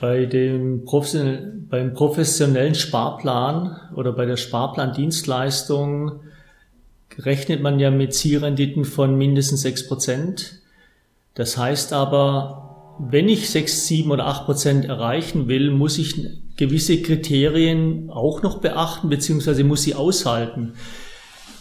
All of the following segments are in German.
Bei dem professionell, beim professionellen Sparplan oder bei der Sparplandienstleistung rechnet man ja mit Zielrenditen von mindestens sechs Prozent. Das heißt aber, wenn ich sechs, sieben oder acht Prozent erreichen will, muss ich gewisse Kriterien auch noch beachten, beziehungsweise muss sie aushalten.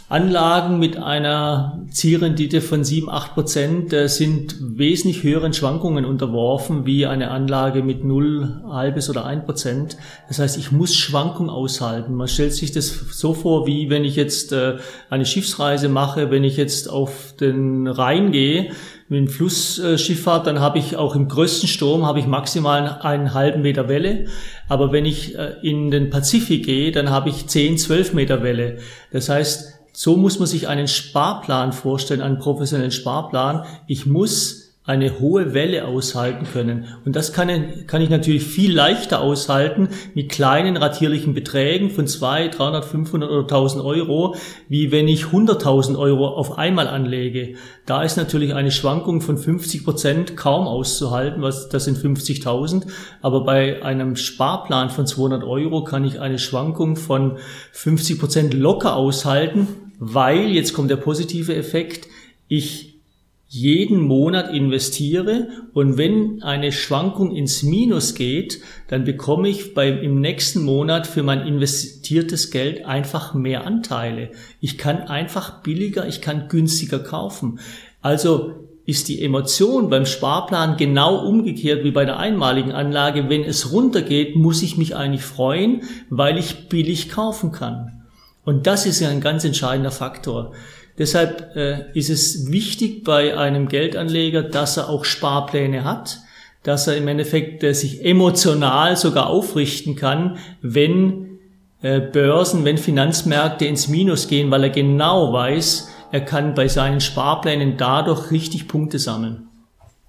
Anlagen mit einer Zielrendite von 7, 8 Prozent äh, sind wesentlich höheren Schwankungen unterworfen wie eine Anlage mit 0, halbes oder 1 Prozent. Das heißt, ich muss Schwankungen aushalten. Man stellt sich das so vor, wie wenn ich jetzt äh, eine Schiffsreise mache, wenn ich jetzt auf den Rhein gehe, mit dem Flussschifffahrt, dann habe ich auch im größten Sturm habe ich maximal einen halben Meter Welle. Aber wenn ich äh, in den Pazifik gehe, dann habe ich 10, 12 Meter Welle. Das heißt, so muss man sich einen Sparplan vorstellen, einen professionellen Sparplan. Ich muss eine hohe Welle aushalten können. Und das kann, kann ich natürlich viel leichter aushalten mit kleinen ratierlichen Beträgen von 2, 300, 500 oder 1000 Euro, wie wenn ich 100.000 Euro auf einmal anlege. Da ist natürlich eine Schwankung von 50 Prozent kaum auszuhalten, was, das sind 50.000. Aber bei einem Sparplan von 200 Euro kann ich eine Schwankung von 50 Prozent locker aushalten, weil, jetzt kommt der positive Effekt, ich jeden Monat investiere und wenn eine Schwankung ins Minus geht, dann bekomme ich beim, im nächsten Monat für mein investiertes Geld einfach mehr Anteile. Ich kann einfach billiger, ich kann günstiger kaufen. Also ist die Emotion beim Sparplan genau umgekehrt wie bei der einmaligen Anlage. Wenn es runtergeht, muss ich mich eigentlich freuen, weil ich billig kaufen kann. Und das ist ja ein ganz entscheidender Faktor. Deshalb äh, ist es wichtig bei einem Geldanleger, dass er auch Sparpläne hat, dass er im Endeffekt äh, sich emotional sogar aufrichten kann, wenn äh, Börsen, wenn Finanzmärkte ins Minus gehen, weil er genau weiß, er kann bei seinen Sparplänen dadurch richtig Punkte sammeln.